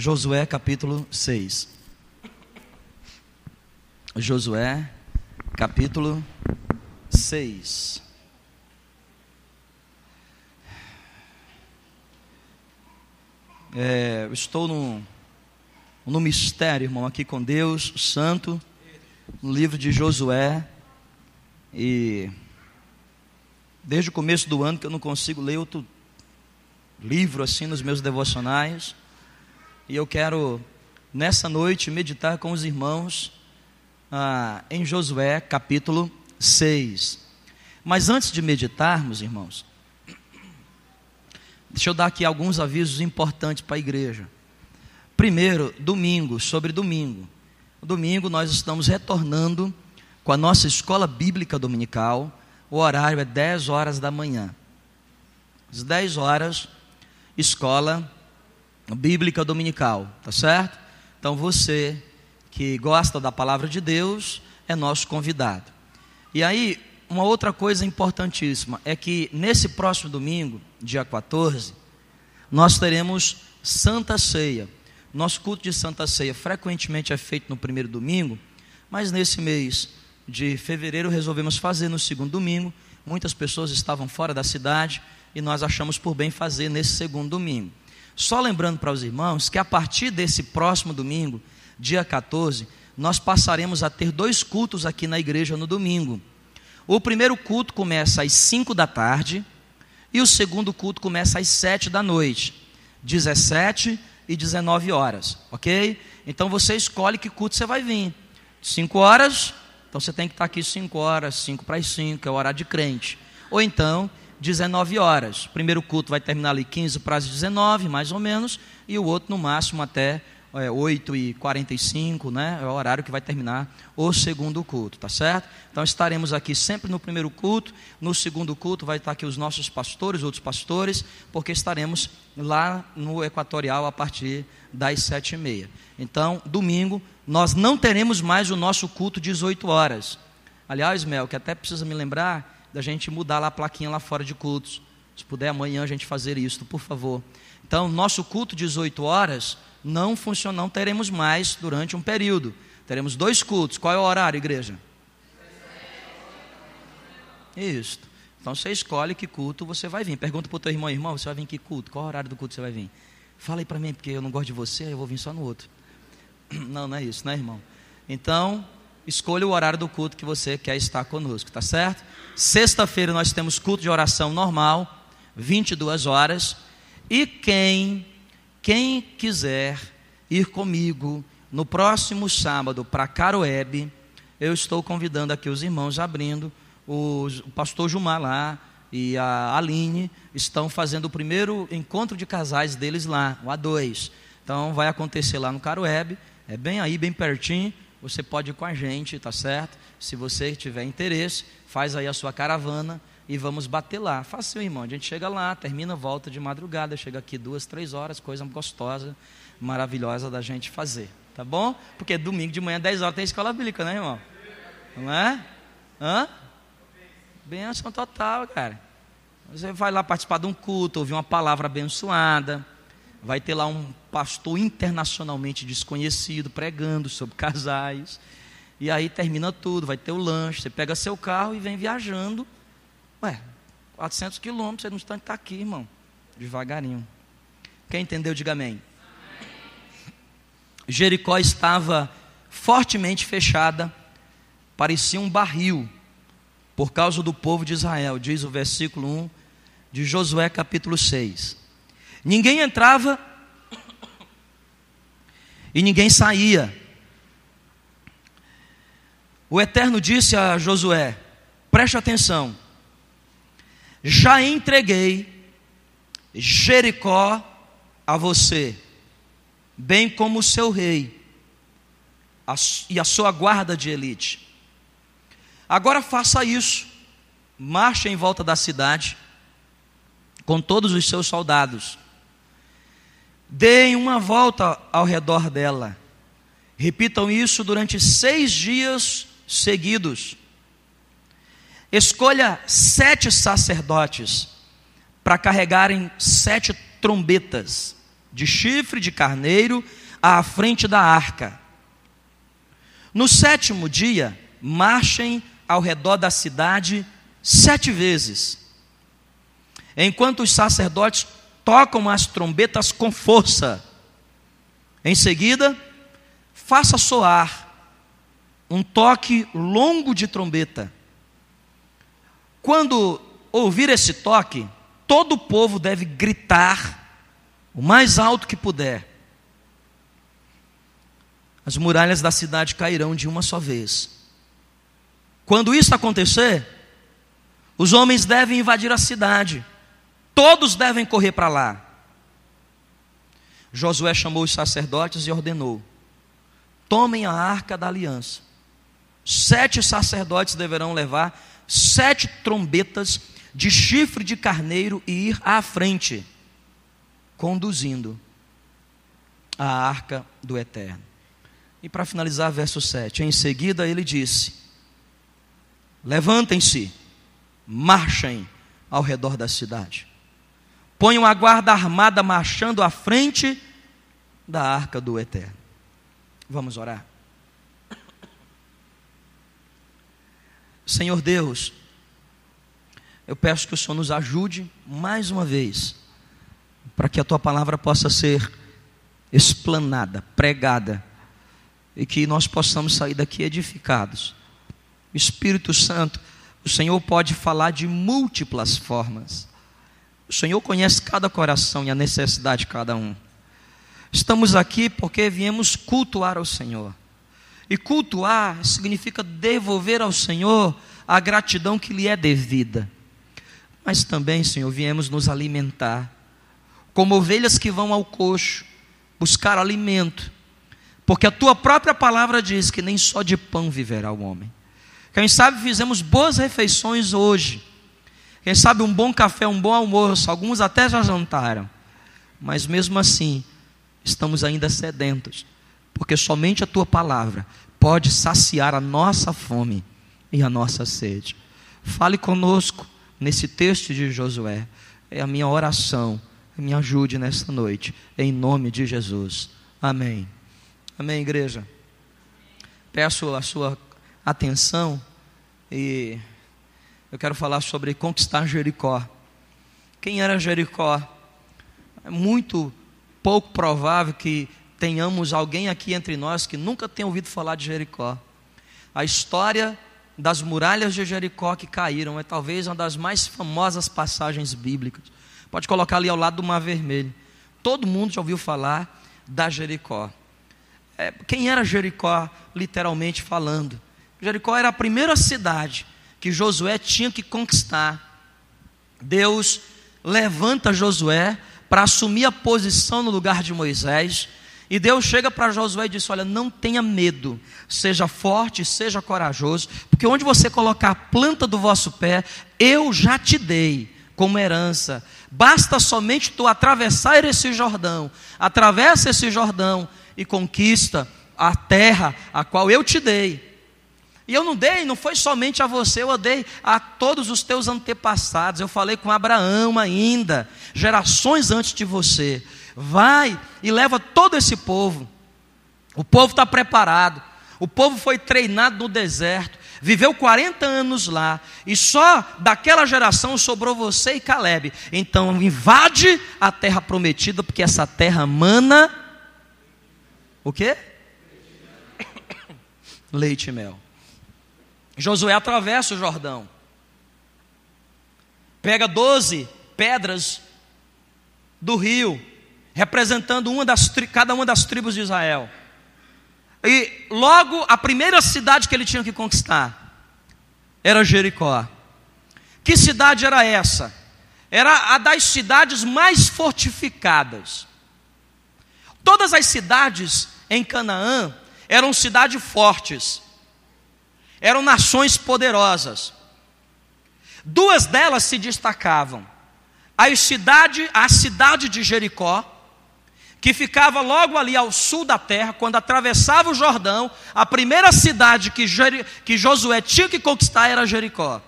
Josué capítulo 6. Josué capítulo 6. É, estou no, no mistério, irmão, aqui com Deus, Santo, no livro de Josué. E desde o começo do ano que eu não consigo ler outro livro assim nos meus devocionais. E eu quero, nessa noite, meditar com os irmãos ah, em Josué capítulo 6. Mas antes de meditarmos, irmãos, deixa eu dar aqui alguns avisos importantes para a igreja. Primeiro, domingo, sobre domingo. Domingo nós estamos retornando com a nossa escola bíblica dominical. O horário é 10 horas da manhã. Às 10 horas, escola bíblica dominical, tá certo? Então você que gosta da palavra de Deus é nosso convidado. E aí, uma outra coisa importantíssima é que nesse próximo domingo, dia 14, nós teremos Santa Ceia. Nosso culto de Santa Ceia frequentemente é feito no primeiro domingo, mas nesse mês de fevereiro resolvemos fazer no segundo domingo. Muitas pessoas estavam fora da cidade e nós achamos por bem fazer nesse segundo domingo. Só lembrando para os irmãos que a partir desse próximo domingo, dia 14, nós passaremos a ter dois cultos aqui na igreja no domingo. O primeiro culto começa às 5 da tarde e o segundo culto começa às 7 da noite, 17 e 19 horas, ok? Então você escolhe que culto você vai vir. 5 horas, então você tem que estar aqui 5 horas, 5 para as 5, é o horário de crente. Ou então, 19 horas. O primeiro culto vai terminar ali 15 para as 19, mais ou menos, e o outro no máximo até é, 8 e 45, né? É o horário que vai terminar o segundo culto, tá certo? Então estaremos aqui sempre no primeiro culto, no segundo culto vai estar aqui os nossos pastores, outros pastores, porque estaremos lá no Equatorial a partir das sete e meia. Então, domingo, nós não teremos mais o nosso culto 18 horas. Aliás, Mel, que até precisa me lembrar da gente mudar lá a plaquinha lá fora de cultos. Se puder amanhã a gente fazer isso, por favor. Então, nosso culto 18 horas não funciona, não teremos mais durante um período. Teremos dois cultos. Qual é o horário, igreja? Isso. Então você escolhe que culto você vai vir. Pergunta para o teu irmão, irmão, você vai vir que culto? Qual horário do culto você vai vir? Fala aí para mim, porque eu não gosto de você, eu vou vir só no outro. Não, não é isso, né, irmão? Então, escolha o horário do culto que você quer estar conosco, tá certo? Sexta-feira nós temos culto de oração normal, 22 horas. E quem quem quiser ir comigo no próximo sábado para Caroebe, eu estou convidando aqui os irmãos abrindo. Os, o pastor Jumar lá e a Aline estão fazendo o primeiro encontro de casais deles lá, o A2. Então vai acontecer lá no Caroebe, é bem aí, bem pertinho. Você pode ir com a gente, tá certo? Se você tiver interesse, faz aí a sua caravana e vamos bater lá. Fácil, irmão. A gente chega lá, termina, volta de madrugada, chega aqui duas, três horas, coisa gostosa, maravilhosa da gente fazer. Tá bom? Porque domingo de manhã, 10 horas, tem escola bíblica, né, irmão? Não é? Hã? Benção total, cara. Você vai lá participar de um culto, ouvir uma palavra abençoada. Vai ter lá um pastor internacionalmente desconhecido pregando sobre casais. E aí termina tudo, vai ter o lanche. Você pega seu carro e vem viajando Ué, 400 quilômetros, você não está tá aqui, irmão. Devagarinho. Quem entendeu, diga amém. amém. Jericó estava fortemente fechada, parecia um barril, por causa do povo de Israel, diz o versículo 1 de Josué capítulo 6. Ninguém entrava e ninguém saía. O Eterno disse a Josué: preste atenção, já entreguei Jericó a você, bem como o seu rei e a sua guarda de elite. Agora faça isso, marche em volta da cidade com todos os seus soldados. Deem uma volta ao redor dela. Repitam isso durante seis dias seguidos. Escolha sete sacerdotes para carregarem sete trombetas. de chifre de carneiro à frente da arca. No sétimo dia, marchem ao redor da cidade sete vezes, enquanto os sacerdotes tocam as trombetas com força. Em seguida, faça soar um toque longo de trombeta. Quando ouvir esse toque, todo o povo deve gritar o mais alto que puder. As muralhas da cidade cairão de uma só vez. Quando isso acontecer, os homens devem invadir a cidade, todos devem correr para lá. Josué chamou os sacerdotes e ordenou: tomem a arca da aliança. Sete sacerdotes deverão levar sete trombetas de chifre de carneiro e ir à frente, conduzindo a arca do Eterno. E para finalizar, verso 7: Em seguida ele disse: Levantem-se, marchem ao redor da cidade. Ponham a guarda armada marchando à frente da arca do Eterno. Vamos orar. Senhor Deus, eu peço que o Senhor nos ajude mais uma vez, para que a tua palavra possa ser explanada, pregada, e que nós possamos sair daqui edificados. Espírito Santo, o Senhor pode falar de múltiplas formas. O Senhor conhece cada coração e a necessidade de cada um. Estamos aqui porque viemos cultuar ao Senhor. E cultuar significa devolver ao Senhor a gratidão que lhe é devida. Mas também, Senhor, viemos nos alimentar, como ovelhas que vão ao coxo, buscar alimento, porque a tua própria palavra diz que nem só de pão viverá o homem. Quem sabe fizemos boas refeições hoje, quem sabe um bom café, um bom almoço, alguns até já jantaram, mas mesmo assim, estamos ainda sedentos, porque somente a tua palavra pode saciar a nossa fome e a nossa sede. Fale conosco nesse texto de Josué. É a minha oração. Me ajude nesta noite, em nome de Jesus. Amém. Amém, igreja. Peço a sua atenção e eu quero falar sobre conquistar Jericó. Quem era Jericó? É muito pouco provável que tenhamos alguém aqui entre nós que nunca tenha ouvido falar de Jericó. A história das muralhas de Jericó que caíram é talvez uma das mais famosas passagens bíblicas. Pode colocar ali ao lado do Mar Vermelho. Todo mundo já ouviu falar da Jericó. É, quem era Jericó, literalmente falando? Jericó era a primeira cidade que Josué tinha que conquistar. Deus levanta Josué para assumir a posição no lugar de Moisés e Deus chega para Josué e diz: Olha, não tenha medo, seja forte, seja corajoso, porque onde você colocar a planta do vosso pé, eu já te dei como herança. Basta somente tu atravessar esse Jordão, atravessa esse Jordão e conquista a terra a qual eu te dei. E eu não dei, não foi somente a você, eu dei a todos os teus antepassados. Eu falei com Abraão ainda, gerações antes de você. Vai e leva todo esse povo. O povo está preparado. O povo foi treinado no deserto, viveu 40 anos lá, e só daquela geração sobrou você e Caleb. Então invade a terra prometida, porque essa terra mana o quê? Leite e mel. Josué atravessa o Jordão. Pega doze pedras do rio representando uma das, cada uma das tribos de Israel. E logo a primeira cidade que ele tinha que conquistar era Jericó. Que cidade era essa? Era a das cidades mais fortificadas. Todas as cidades em Canaã eram cidades fortes, eram nações poderosas. Duas delas se destacavam: a cidade, a cidade de Jericó que ficava logo ali ao sul da terra, quando atravessava o Jordão, a primeira cidade que, que Josué tinha que conquistar era Jericó.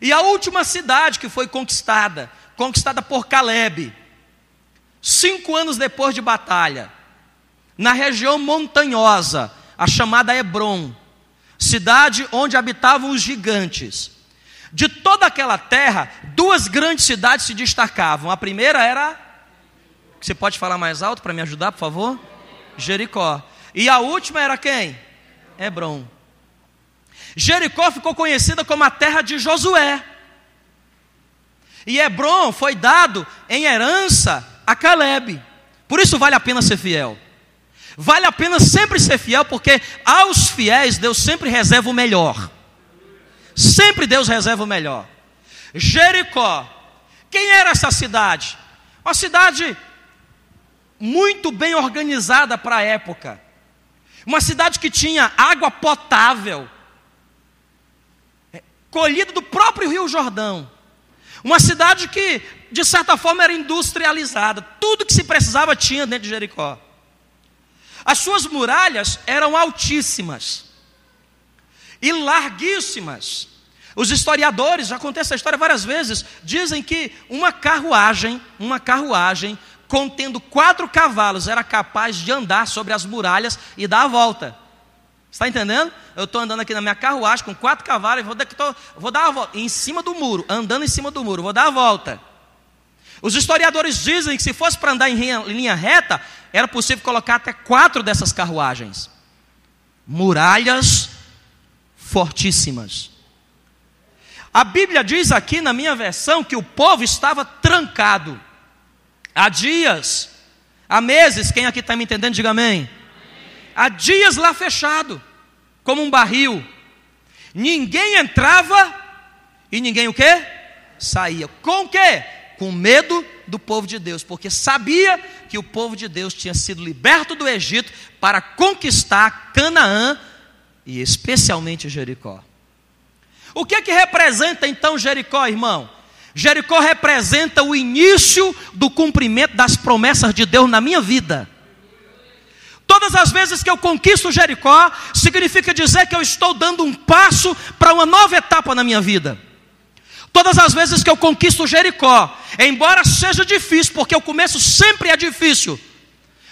E a última cidade que foi conquistada, conquistada por Caleb, cinco anos depois de batalha, na região montanhosa, a chamada Hebron, cidade onde habitavam os gigantes. De toda aquela terra, duas grandes cidades se destacavam. A primeira era. Você pode falar mais alto para me ajudar, por favor? Jericó. E a última era quem? Hebron. Jericó ficou conhecida como a terra de Josué. E Hebron foi dado em herança a Caleb. Por isso vale a pena ser fiel. Vale a pena sempre ser fiel, porque aos fiéis Deus sempre reserva o melhor. Sempre Deus reserva o melhor. Jericó. Quem era essa cidade? Uma cidade muito bem organizada para a época. Uma cidade que tinha água potável, colhida do próprio Rio Jordão. Uma cidade que, de certa forma, era industrializada. Tudo que se precisava tinha dentro de Jericó. As suas muralhas eram altíssimas e larguíssimas. Os historiadores, já contei essa história várias vezes, dizem que uma carruagem, uma carruagem contendo quatro cavalos era capaz de andar sobre as muralhas e dar a volta. Está entendendo? Eu estou andando aqui na minha carruagem com quatro cavalos, vou, vou dar a volta, em cima do muro, andando em cima do muro, vou dar a volta. Os historiadores dizem que se fosse para andar em linha reta, era possível colocar até quatro dessas carruagens. Muralhas fortíssimas. A Bíblia diz aqui na minha versão que o povo estava trancado há dias, há meses. Quem aqui está me entendendo, diga amém. Há dias lá fechado, como um barril. Ninguém entrava e ninguém o quê? Saía. Com o quê? Com medo do povo de Deus, porque sabia que o povo de Deus tinha sido liberto do Egito para conquistar Canaã e especialmente Jericó. O que é que representa então Jericó, irmão? Jericó representa o início do cumprimento das promessas de Deus na minha vida. Todas as vezes que eu conquisto Jericó, significa dizer que eu estou dando um passo para uma nova etapa na minha vida. Todas as vezes que eu conquisto Jericó, embora seja difícil, porque o começo sempre é difícil.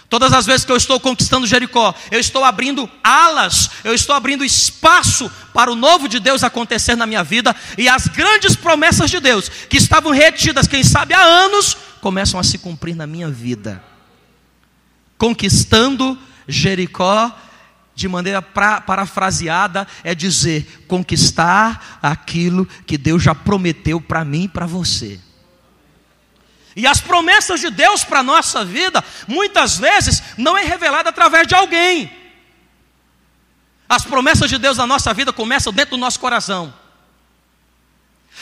Todas as vezes que eu estou conquistando Jericó, eu estou abrindo alas, eu estou abrindo espaço para o novo de Deus acontecer na minha vida e as grandes promessas de Deus, que estavam retidas, quem sabe há anos, começam a se cumprir na minha vida. Conquistando Jericó, de maneira pra, parafraseada, é dizer: conquistar aquilo que Deus já prometeu para mim e para você. E as promessas de Deus para a nossa vida, muitas vezes, não é revelada através de alguém. As promessas de Deus na nossa vida começam dentro do nosso coração.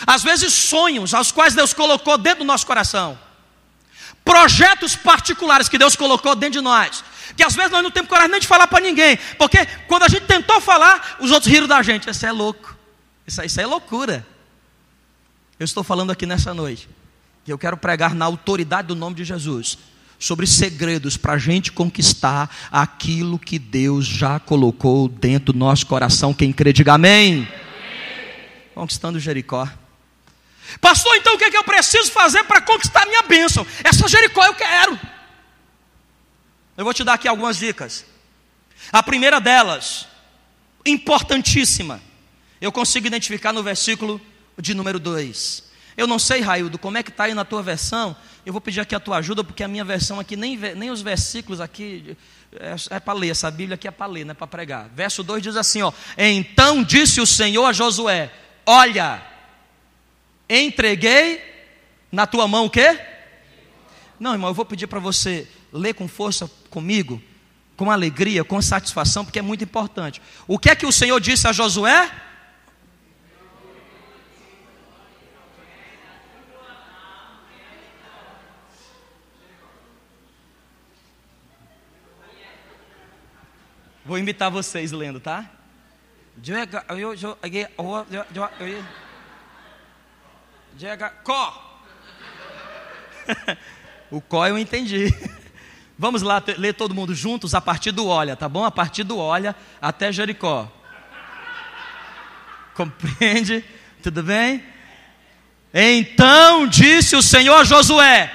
Às vezes, sonhos aos quais Deus colocou dentro do nosso coração. Projetos particulares que Deus colocou dentro de nós que às vezes nós não temos coragem nem de falar para ninguém, porque quando a gente tentou falar, os outros riram da gente. Isso é louco, isso, isso é loucura. Eu estou falando aqui nessa noite, que eu quero pregar na autoridade do nome de Jesus, sobre segredos para a gente conquistar aquilo que Deus já colocou dentro do nosso coração. Quem crê, diga amém. Conquistando Jericó. Pastor, então o que, é que eu preciso fazer para conquistar minha bênção? Essa Jericó eu quero. Eu vou te dar aqui algumas dicas. A primeira delas, importantíssima, eu consigo identificar no versículo de número 2. Eu não sei, Raildo, como é que está aí na tua versão. Eu vou pedir aqui a tua ajuda, porque a minha versão aqui, nem, nem os versículos aqui, é, é para ler, essa Bíblia aqui é para ler, não é para pregar. Verso 2 diz assim: ó, Então disse o Senhor a Josué: Olha, entreguei na tua mão o quê? Não, irmão, eu vou pedir para você ler com força comigo, com alegria, com satisfação, porque é muito importante. O que é que o Senhor disse a Josué? Vou imitar vocês lendo, tá? Có. o có eu entendi. Vamos lá ler todo mundo juntos a partir do olha, tá bom? A partir do olha até Jericó. Compreende? Tudo bem? Então disse o Senhor a Josué: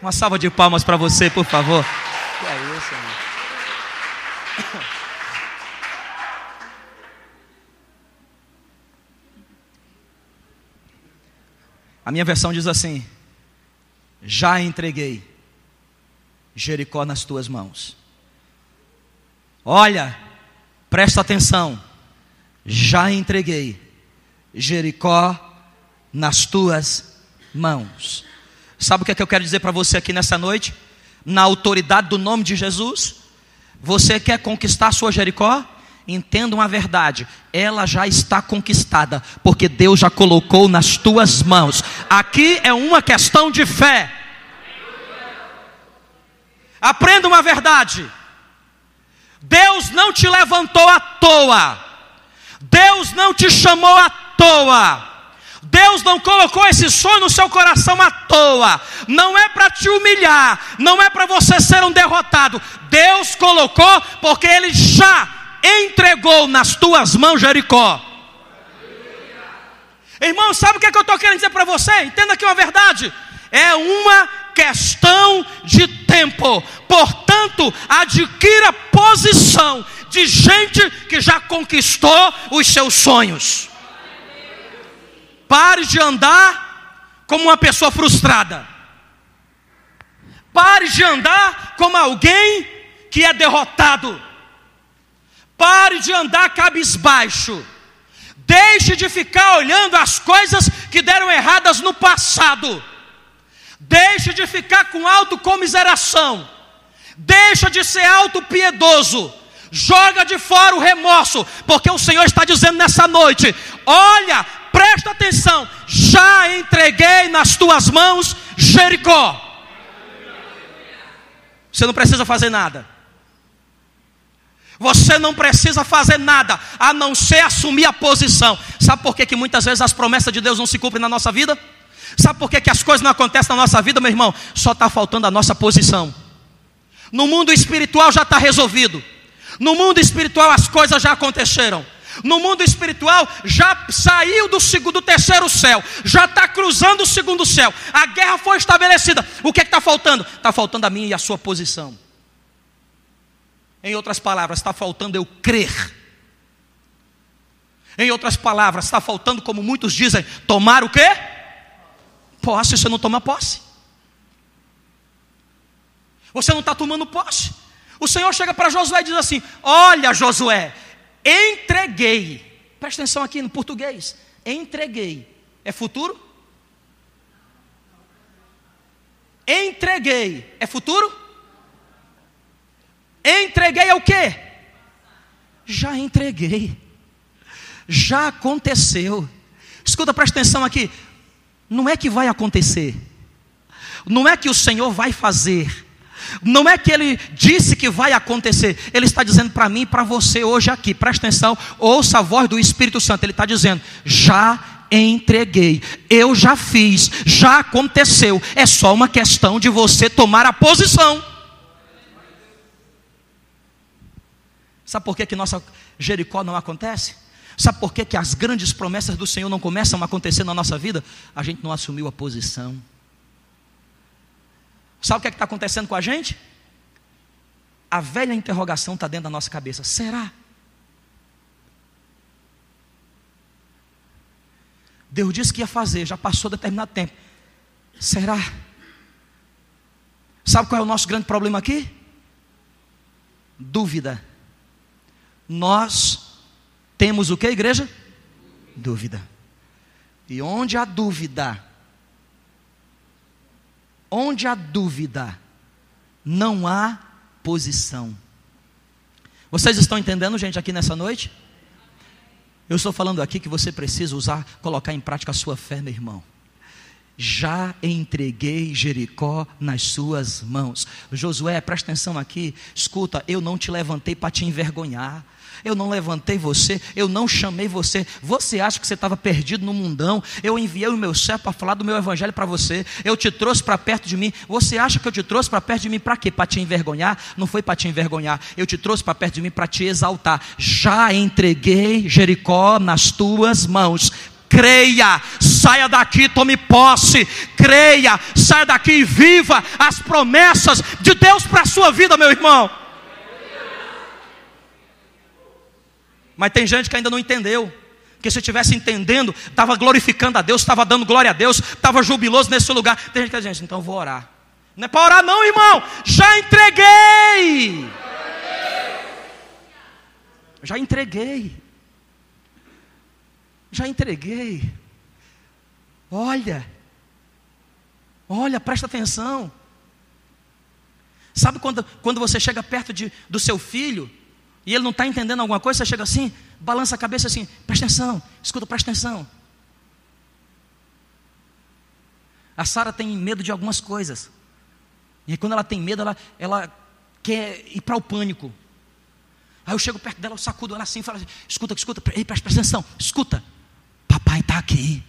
Uma salva de palmas para você, por favor. Que é isso, irmão. A minha versão diz assim: Já entreguei Jericó nas tuas mãos. Olha, presta atenção. Já entreguei Jericó nas tuas mãos. Sabe o que, é que eu quero dizer para você aqui nessa noite? Na autoridade do nome de Jesus, você quer conquistar a sua Jericó? Entenda uma verdade, ela já está conquistada, porque Deus já colocou nas tuas mãos. Aqui é uma questão de fé. Aprenda uma verdade: Deus não te levantou à toa, Deus não te chamou à toa. Deus não colocou esse sonho no seu coração à toa. Não é para te humilhar, não é para você ser um derrotado. Deus colocou porque Ele já entregou nas tuas mãos Jericó. Irmão, sabe o que, é que eu estou querendo dizer para você? Entenda aqui uma verdade. É uma questão de tempo. Portanto, adquira posição de gente que já conquistou os seus sonhos. Pare de andar como uma pessoa frustrada. Pare de andar como alguém que é derrotado. Pare de andar cabisbaixo. Deixe de ficar olhando as coisas que deram erradas no passado. Deixe de ficar com autocomiseração. Deixa de ser autopiedoso. Joga de fora o remorso, porque o Senhor está dizendo nessa noite: olha, presta atenção, já entreguei nas tuas mãos Jericó. Você não precisa fazer nada. Você não precisa fazer nada a não ser assumir a posição. Sabe por que, que muitas vezes as promessas de Deus não se cumprem na nossa vida? Sabe por que, que as coisas não acontecem na nossa vida, meu irmão? Só está faltando a nossa posição. No mundo espiritual já está resolvido. No mundo espiritual as coisas já aconteceram. No mundo espiritual já saiu do segundo, do terceiro céu, já está cruzando o segundo céu. A guerra foi estabelecida. O que é está faltando? Está faltando a minha e a sua posição. Em outras palavras, está faltando eu crer. Em outras palavras, está faltando, como muitos dizem, tomar o quê? Posse, você não toma posse. Você não está tomando posse. O Senhor chega para Josué e diz assim: Olha, Josué, entreguei. Presta atenção aqui no português. Entreguei. É futuro? Entreguei. É futuro? Entreguei ao quê? Já entreguei. Já aconteceu. Escuta, presta atenção aqui. Não é que vai acontecer. Não é que o Senhor vai fazer. Não é que ele disse que vai acontecer. Ele está dizendo para mim e para você hoje aqui. Presta atenção, ouça a voz do Espírito Santo. Ele está dizendo: já entreguei, eu já fiz, já aconteceu. É só uma questão de você tomar a posição. Sabe por que, que nossa Jericó não acontece? Sabe por que, que as grandes promessas do Senhor não começam a acontecer na nossa vida? A gente não assumiu a posição. Sabe o que é está acontecendo com a gente? A velha interrogação está dentro da nossa cabeça: será? Deus disse que ia fazer, já passou determinado tempo. Será? Sabe qual é o nosso grande problema aqui? Dúvida nós temos o que, igreja? Dúvida. E onde há dúvida, onde há dúvida, não há posição. Vocês estão entendendo, gente, aqui nessa noite? Eu estou falando aqui que você precisa usar, colocar em prática a sua fé, meu irmão já entreguei Jericó nas suas mãos. Josué, presta atenção aqui, escuta, eu não te levantei para te envergonhar. Eu não levantei você, eu não chamei você. Você acha que você estava perdido no mundão? Eu enviei o meu servo para falar do meu evangelho para você. Eu te trouxe para perto de mim. Você acha que eu te trouxe para perto de mim para quê? Para te envergonhar? Não foi para te envergonhar. Eu te trouxe para perto de mim para te exaltar. Já entreguei Jericó nas tuas mãos creia, saia daqui, tome posse, creia, saia daqui e viva as promessas de Deus para a sua vida, meu irmão. Mas tem gente que ainda não entendeu. Que se estivesse entendendo, estava glorificando a Deus, estava dando glória a Deus, estava jubiloso nesse lugar. Tem gente que diz, então vou orar. Não é para orar, não, irmão. Já entreguei. Já entreguei. Já entreguei. Olha. Olha, presta atenção. Sabe quando, quando você chega perto de, do seu filho e ele não está entendendo alguma coisa, você chega assim, balança a cabeça assim, presta atenção, escuta, presta atenção. A Sara tem medo de algumas coisas. E quando ela tem medo, ela, ela quer ir para o pânico. Aí eu chego perto dela, eu sacudo ela assim falo assim, escuta, escuta, ei, presta, atenção, escuta. Papai está aqui.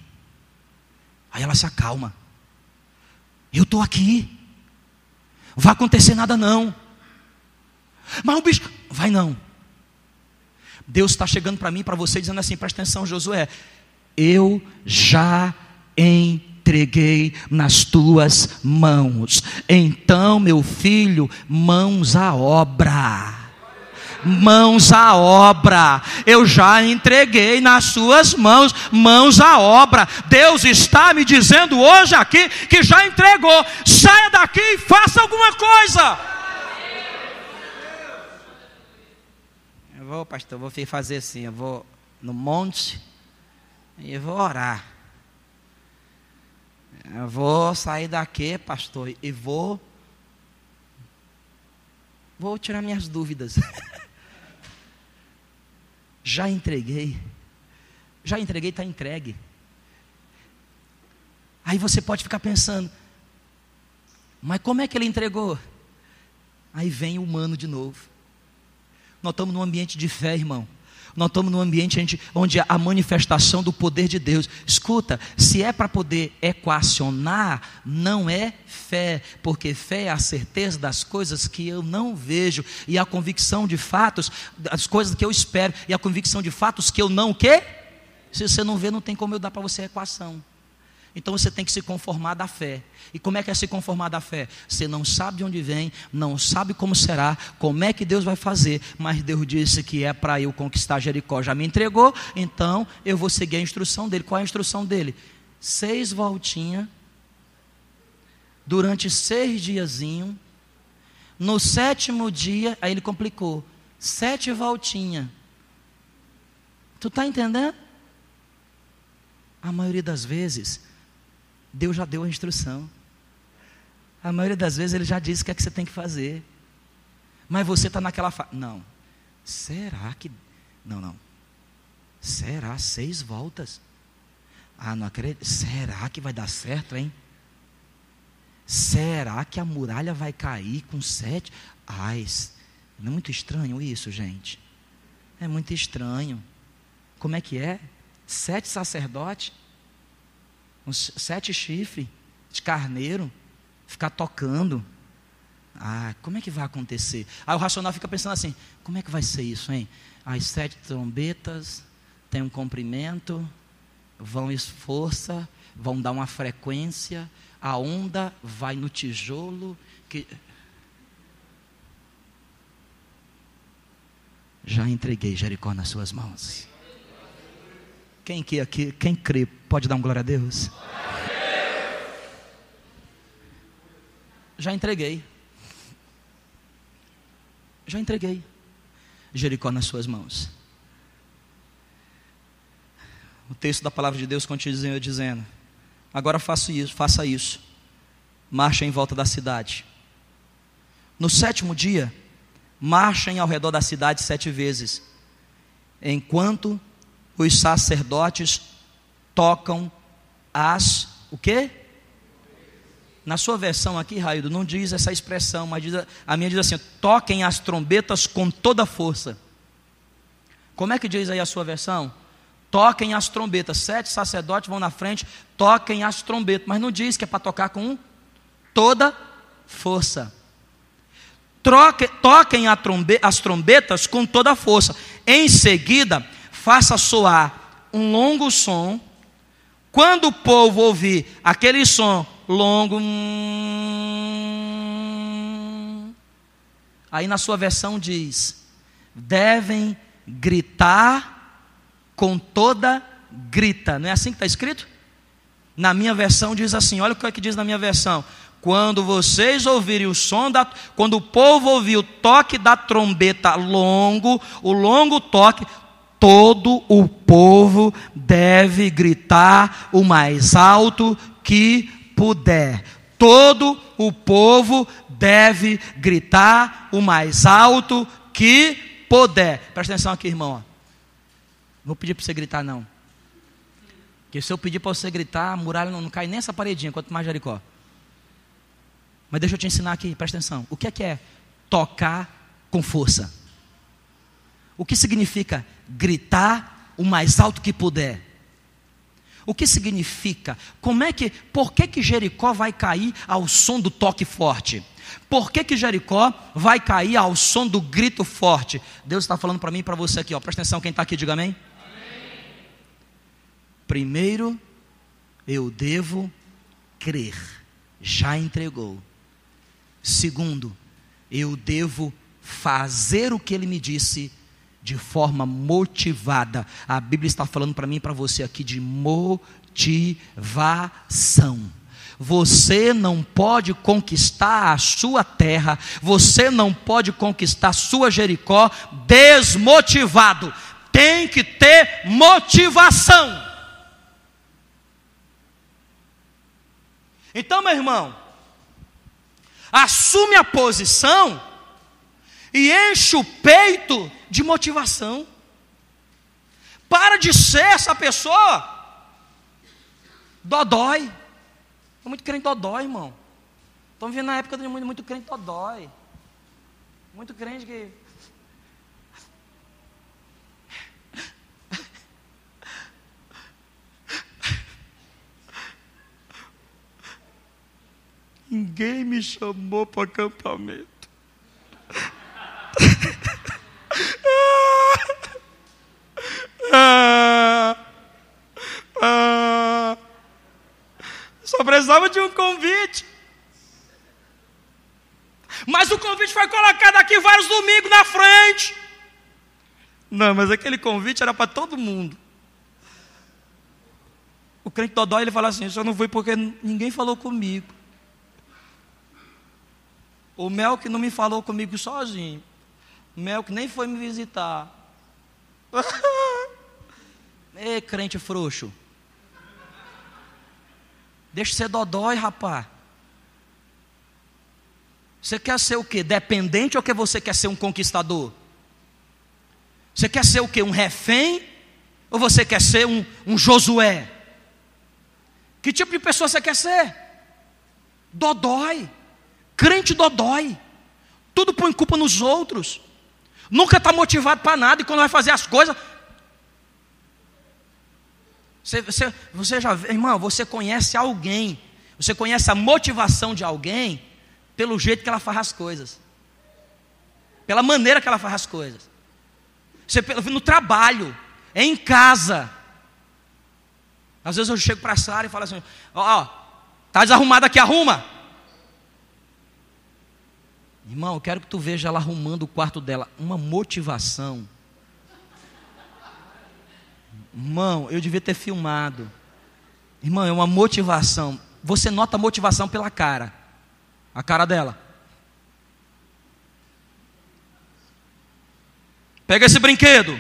Aí ela se acalma. Eu estou aqui. Vai acontecer nada não. Mas o bicho, vai não. Deus está chegando para mim, para você, dizendo assim: presta atenção, Josué. Eu já entreguei nas tuas mãos. Então, meu filho, mãos à obra. Mãos à obra, eu já entreguei nas suas mãos, mãos à obra. Deus está me dizendo hoje aqui que já entregou. Saia daqui e faça alguma coisa. Vou, pastor, vou fazer assim, eu vou no monte e vou orar. Eu vou sair daqui, pastor, e vou vou tirar minhas dúvidas. Já entreguei. Já entreguei, está entregue. Aí você pode ficar pensando, mas como é que ele entregou? Aí vem o humano de novo. Nós estamos num ambiente de fé, irmão. Nós estamos num ambiente onde a manifestação do poder de Deus. Escuta, se é para poder equacionar, não é fé, porque fé é a certeza das coisas que eu não vejo e a convicção de fatos das coisas que eu espero e a convicção de fatos que eu não quê? Se você não vê, não tem como eu dar para você a equação. Então você tem que se conformar da fé. E como é que é se conformar da fé? Você não sabe de onde vem, não sabe como será, como é que Deus vai fazer, mas Deus disse que é para eu conquistar Jericó. Já me entregou, então eu vou seguir a instrução dele. Qual é a instrução dele? Seis voltinhas, durante seis diazinhos. No sétimo dia, aí ele complicou, sete voltinhas. Tu está entendendo? A maioria das vezes, Deus já deu a instrução. A maioria das vezes ele já disse o que é que você tem que fazer. Mas você está naquela fase. Não. Será que. Não, não. Será seis voltas? Ah, não acredito. Será que vai dar certo, hein? Será que a muralha vai cair com sete? Ai, não é muito estranho isso, gente. É muito estranho. Como é que é? Sete sacerdotes uns sete chifres de carneiro, ficar tocando. Ah, como é que vai acontecer? Aí o racional fica pensando assim: como é que vai ser isso, hein? As sete trombetas têm um comprimento, vão esforça, vão dar uma frequência, a onda vai no tijolo que já entreguei Jericó nas suas mãos. Quem que aqui, quem crê, pode dar um glória a Deus? Já entreguei. Já entreguei. Jericó nas suas mãos. O texto da palavra de Deus continua dizendo: Agora faça isso, faça isso. Marcha em volta da cidade. No sétimo dia, marchem ao redor da cidade sete vezes, enquanto os sacerdotes tocam as o quê? Na sua versão aqui, Raildo, não diz essa expressão, mas diz, a minha diz assim: toquem as trombetas com toda força. Como é que diz aí a sua versão? Toquem as trombetas. Sete sacerdotes vão na frente, toquem as trombetas. Mas não diz que é para tocar com toda força. Troque, toquem trombe, as trombetas com toda força. Em seguida, faça soar um longo som Quando o povo ouvir aquele som longo, aí na sua versão diz: devem gritar com toda grita. Não é assim que está escrito? Na minha versão diz assim: olha o que, é que diz na minha versão. Quando vocês ouvirem o som da. Quando o povo ouvir o toque da trombeta longo, o longo toque, todo o povo deve gritar o mais alto que puder. Todo o povo deve gritar o mais alto que puder. Presta atenção aqui, irmão. Não vou pedir para você gritar, não. Porque se eu pedir para você gritar, a muralha não, cai nessa paredinha, quanto mais Jericó. Mas deixa eu te ensinar aqui, presta atenção. O que é que é tocar com força? O que significa gritar o mais alto que puder? O que significa? Como é que, por que que Jericó vai cair ao som do toque forte? Por que que Jericó vai cair ao som do grito forte? Deus está falando para mim e para você aqui, ó. Presta atenção, quem está aqui, diga amém. amém. Primeiro, eu devo crer. Já entregou. Segundo, eu devo fazer o que ele me disse de forma motivada. A Bíblia está falando para mim e para você aqui de motivação. Você não pode conquistar a sua terra, você não pode conquistar sua Jericó desmotivado. Tem que ter motivação. Então, meu irmão, assume a posição e enche o peito de motivação. Para de ser essa pessoa dodói. É muito crente dodói, irmão. Estamos vivendo na época de muito, muito crente dodói. Muito crente que Ninguém me chamou para acampamento. Precisava de um convite. Mas o convite foi colocado aqui vários domingos na frente. Não, mas aquele convite era para todo mundo. O crente Dodói ele fala assim: eu só não fui porque ninguém falou comigo. O Mel que não me falou comigo sozinho. O Mel que nem foi me visitar. Ei, crente frouxo. Deixa ser dodói, rapá. Você quer ser o quê? Dependente ou que você quer ser um conquistador? Você quer ser o quê? Um refém? Ou você quer ser um, um Josué? Que tipo de pessoa você quer ser? Dodói. Crente dodói. Tudo põe culpa nos outros. Nunca está motivado para nada e quando vai fazer as coisas. Você, você, você já, irmão, você conhece alguém, você conhece a motivação de alguém pelo jeito que ela faz as coisas, pela maneira que ela faz as coisas. Você no trabalho, é em casa. Às vezes eu chego para a Sara e falo assim: Ó, oh, tá desarrumado aqui, arruma. Irmão, eu quero que tu veja ela arrumando o quarto dela. Uma motivação. Irmão, eu devia ter filmado. Irmão, é uma motivação. Você nota a motivação pela cara. A cara dela. Pega esse brinquedo.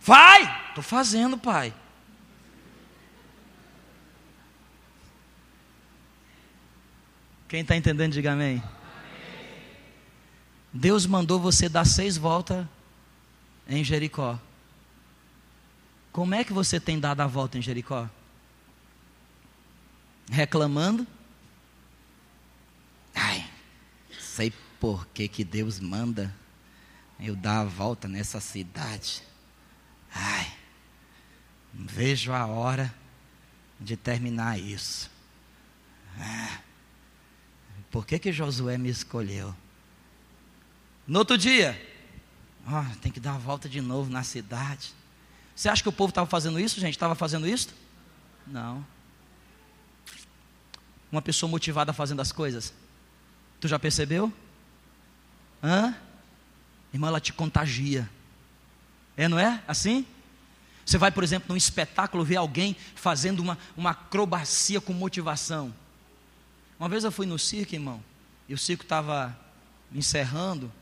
Vai! Estou fazendo, pai. Quem está entendendo, diga amém. Deus mandou você dar seis voltas em Jericó. Como é que você tem dado a volta em Jericó? Reclamando? Ai, sei por que, que Deus manda eu dar a volta nessa cidade. Ai, vejo a hora de terminar isso. Ah, por que, que Josué me escolheu? No outro dia, Oh, tem que dar a volta de novo na cidade. Você acha que o povo estava fazendo isso, gente? Estava fazendo isso? Não. Uma pessoa motivada fazendo as coisas. Tu já percebeu? Hã? Irmão, ela te contagia. É, não é? Assim? Você vai, por exemplo, num espetáculo ver alguém fazendo uma, uma acrobacia com motivação. Uma vez eu fui no circo, irmão, e o circo estava encerrando,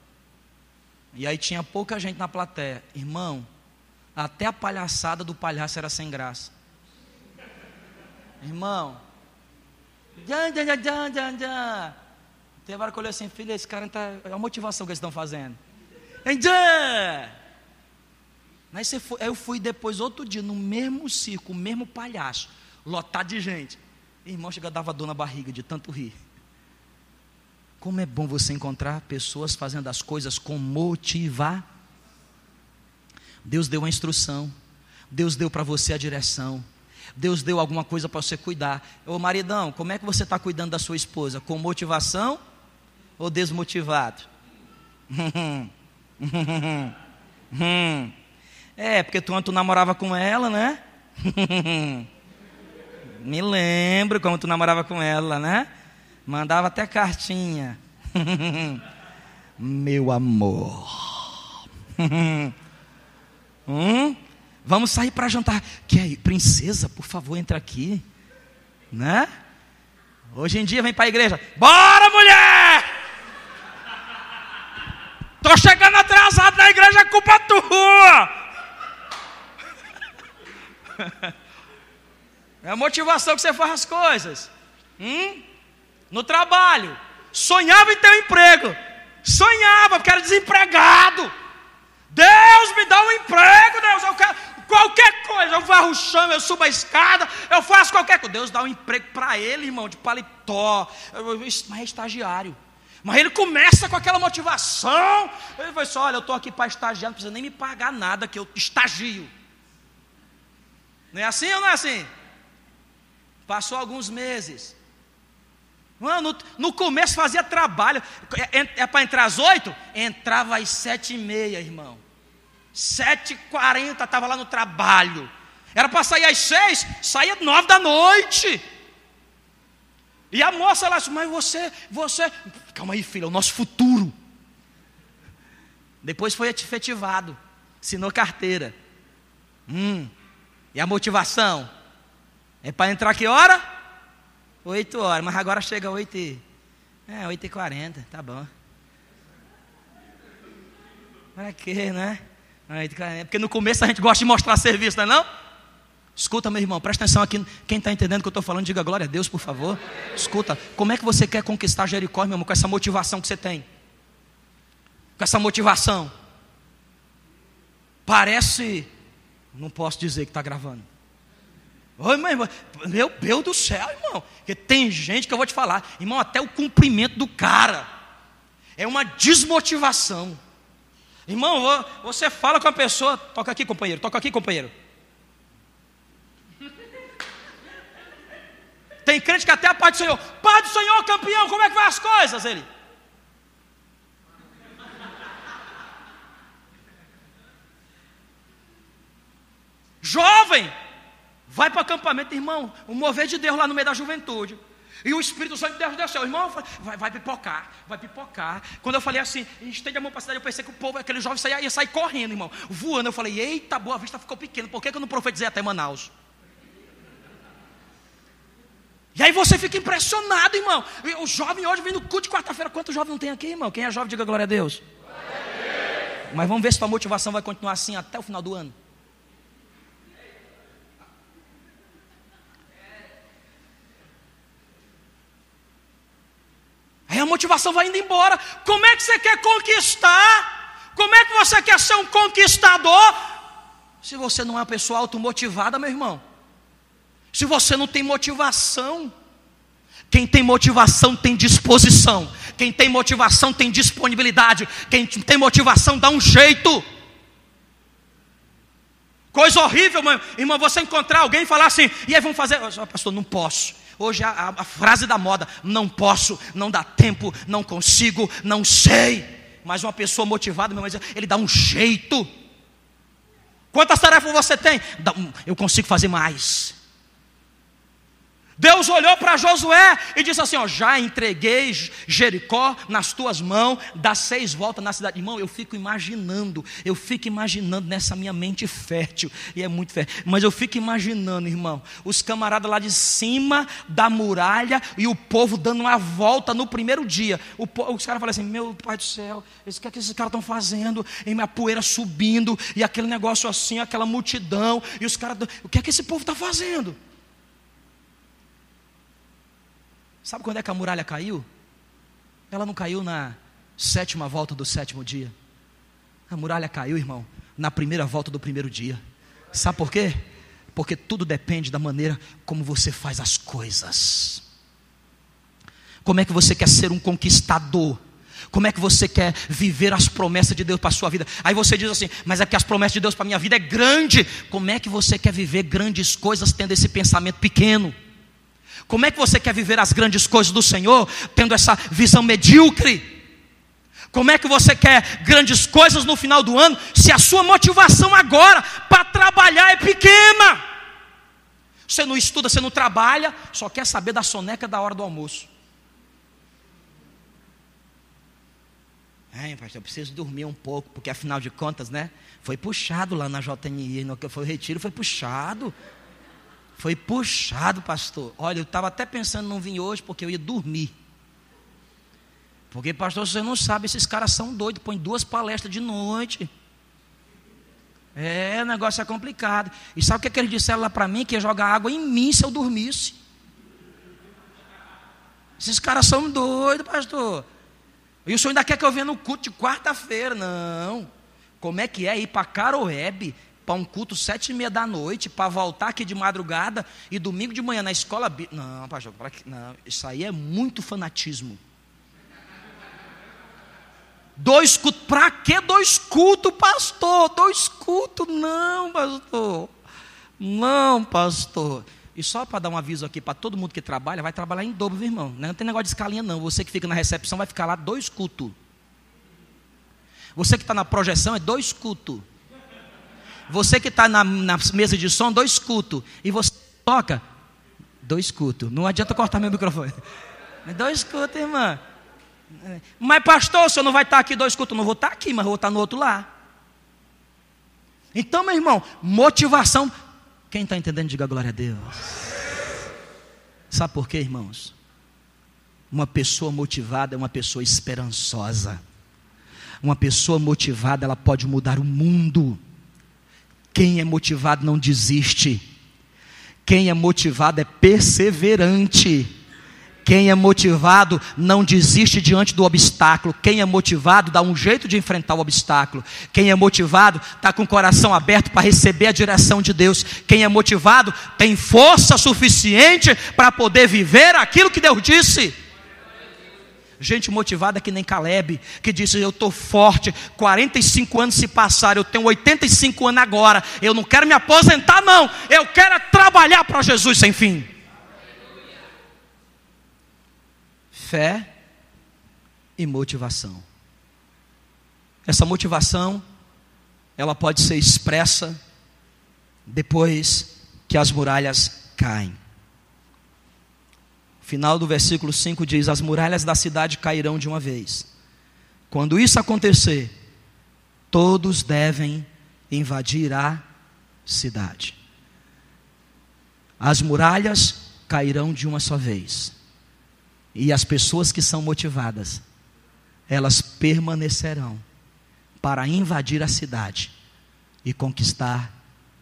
e aí tinha pouca gente na plateia. Irmão, até a palhaçada do palhaço era sem graça. Irmão. Tem hora que eu olhei assim, filho, esse cara tá. É a motivação que eles estão fazendo. Aí, aí eu fui depois, outro dia, no mesmo circo, o mesmo palhaço, lotado de gente. Irmão, chega dava dor na barriga de tanto rir. Como é bom você encontrar pessoas fazendo as coisas com motivar. Deus deu a instrução, Deus deu para você a direção, Deus deu alguma coisa para você cuidar. Ô maridão, como é que você está cuidando da sua esposa? Com motivação ou desmotivado? é, porque tu, tu namorava com ela, né? Me lembro como tu namorava com ela, né? Mandava até cartinha. Meu amor. hum? Vamos sair para jantar. Que aí, princesa, por favor, entra aqui. Né? Hoje em dia vem para a igreja. Bora, mulher! Tô chegando atrasado na igreja, é culpa tua. É a motivação que você faz as coisas. Hum? No trabalho, sonhava em ter um emprego, sonhava porque era desempregado. Deus me dá um emprego, Deus, eu quero qualquer coisa, eu varro o chão, eu subo a escada, eu faço qualquer coisa. Deus dá um emprego para ele, irmão, de paletó, mas é estagiário. Mas ele começa com aquela motivação. Ele vai só, olha, eu estou aqui para estagiar, não precisa nem me pagar nada, que eu estagio. Não é assim ou não é assim? Passou alguns meses. Mano, no começo fazia trabalho. É, é, é para entrar às oito? Entrava às sete e meia, irmão. Sete e quarenta estava lá no trabalho. Era para sair às seis, saía nove da noite. E a moça lá disse, mas você, você. Calma aí, filho, é o nosso futuro. Depois foi efetivado. Assinou carteira. Hum. E a motivação? É para entrar que hora? 8 horas, mas agora chega 8 e... É, 8 e 40, tá bom. Para quê, né? 8 e 40. Porque no começo a gente gosta de mostrar serviço, não é não? Escuta, meu irmão, presta atenção aqui. Quem está entendendo o que eu estou falando, diga glória a Deus, por favor. Escuta, como é que você quer conquistar Jericó, meu irmão, com essa motivação que você tem? Com essa motivação. Parece. Não posso dizer que está gravando. Oi, irmão, meu Deus do céu, irmão. Porque tem gente que eu vou te falar, irmão, até o cumprimento do cara é uma desmotivação. Irmão, você fala com a pessoa, toca aqui, companheiro, toca aqui, companheiro. Tem crente que até a paz do Senhor, Pai do Senhor, campeão, como é que vai as coisas? Ele. Jovem, Vai para o acampamento, irmão, o mover de Deus lá no meio da juventude. E o Espírito Santo de Deus desceu. Irmão, vai, vai pipocar, vai pipocar. Quando eu falei assim, estende a mão para a cidade, eu pensei que o povo, aquele jovem saia, ia sair correndo, irmão. Voando. Eu falei, eita, boa vista ficou pequena. Por que, que eu não profetizei até Manaus? E aí você fica impressionado, irmão. O jovem hoje vem no culto de quarta-feira. Quantos jovens não tem aqui, irmão? Quem é jovem, diga glória a Deus. Mas vamos ver se a motivação vai continuar assim até o final do ano. A motivação vai indo embora. Como é que você quer conquistar? Como é que você quer ser um conquistador? Se você não é uma pessoa automotivada, meu irmão. Se você não tem motivação. Quem tem motivação tem disposição. Quem tem motivação tem disponibilidade. Quem tem motivação dá um jeito. Coisa horrível, irmão, você encontrar alguém e falar assim, e aí vamos fazer, pastor, não posso. Hoje a, a, a frase da moda: não posso, não dá tempo, não consigo, não sei. Mas uma pessoa motivada, meu irmão, ele dá um jeito. Quantas tarefas você tem? Eu consigo fazer mais. Deus olhou para Josué e disse assim: ó, já entreguei Jericó nas tuas mãos, dá seis voltas na cidade. Irmão, eu fico imaginando, eu fico imaginando nessa minha mente fértil, e é muito fértil, mas eu fico imaginando, irmão, os camaradas lá de cima da muralha e o povo dando uma volta no primeiro dia. O, os caras falam assim: meu pai do céu, o que é que esses caras estão fazendo? E minha poeira subindo, e aquele negócio assim, aquela multidão, e os caras, o que é que esse povo está fazendo? Sabe quando é que a muralha caiu? Ela não caiu na sétima volta do sétimo dia. A muralha caiu, irmão, na primeira volta do primeiro dia. Sabe por quê? Porque tudo depende da maneira como você faz as coisas. Como é que você quer ser um conquistador? Como é que você quer viver as promessas de Deus para a sua vida? Aí você diz assim, mas é que as promessas de Deus para a minha vida é grande. Como é que você quer viver grandes coisas tendo esse pensamento pequeno? Como é que você quer viver as grandes coisas do Senhor tendo essa visão medíocre? Como é que você quer grandes coisas no final do ano se a sua motivação agora para trabalhar é pequena? Você não estuda, você não trabalha, só quer saber da soneca da hora do almoço. É, pastor, eu preciso dormir um pouco, porque afinal de contas, né? Foi puxado lá na JNI, no que foi retiro, foi puxado. Foi puxado, pastor. Olha, eu estava até pensando não vir hoje porque eu ia dormir. Porque, pastor, você não sabe, esses caras são doidos, põem duas palestras de noite. É, o negócio é complicado. E sabe o que, é que eles disseram lá para mim? Que ia jogar água em mim se eu dormisse. Esses caras são doidos, pastor. E o senhor ainda quer que eu venha no culto de quarta-feira? Não. Como é que é ir para Caroebe, para um culto sete e meia da noite, para voltar aqui de madrugada e domingo de manhã na escola. Não, pastor, não, isso aí é muito fanatismo. Dois cultos, para que dois cultos, pastor? Dois cultos, não, pastor. Não, pastor. E só para dar um aviso aqui para todo mundo que trabalha, vai trabalhar em dobro, irmão. Não tem negócio de escalinha, não. Você que fica na recepção vai ficar lá dois cultos. Você que está na projeção é dois cultos. Você que está na, na, mesa de som, dois cultos. E você toca, dois cultos. Não adianta cortar meu microfone. Dois cultos, irmã. Mas, pastor, o senhor não vai estar tá aqui dois cultos? Não vou estar tá aqui, mas vou estar tá no outro lá. Então, meu irmão, motivação. Quem está entendendo, diga glória a Deus. Sabe por quê, irmãos? Uma pessoa motivada é uma pessoa esperançosa. Uma pessoa motivada, ela pode mudar o mundo. Quem é motivado não desiste. Quem é motivado é perseverante. Quem é motivado não desiste diante do obstáculo. Quem é motivado dá um jeito de enfrentar o obstáculo. Quem é motivado está com o coração aberto para receber a direção de Deus. Quem é motivado tem força suficiente para poder viver aquilo que Deus disse gente motivada que nem Caleb, que disse: Eu estou forte, 45 anos se passaram, eu tenho 85 anos agora, eu não quero me aposentar, não, eu quero é trabalhar para Jesus sem fim. Fé e motivação. Essa motivação, ela pode ser expressa depois que as muralhas caem final do versículo 5 diz: As muralhas da cidade cairão de uma vez. Quando isso acontecer, todos devem invadir a cidade. As muralhas cairão de uma só vez. E as pessoas que são motivadas, elas permanecerão para invadir a cidade e conquistar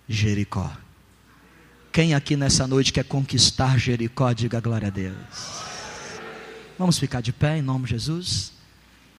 Jericó. Quem aqui nessa noite quer conquistar Jericó, diga glória a Deus. Vamos ficar de pé em nome de Jesus.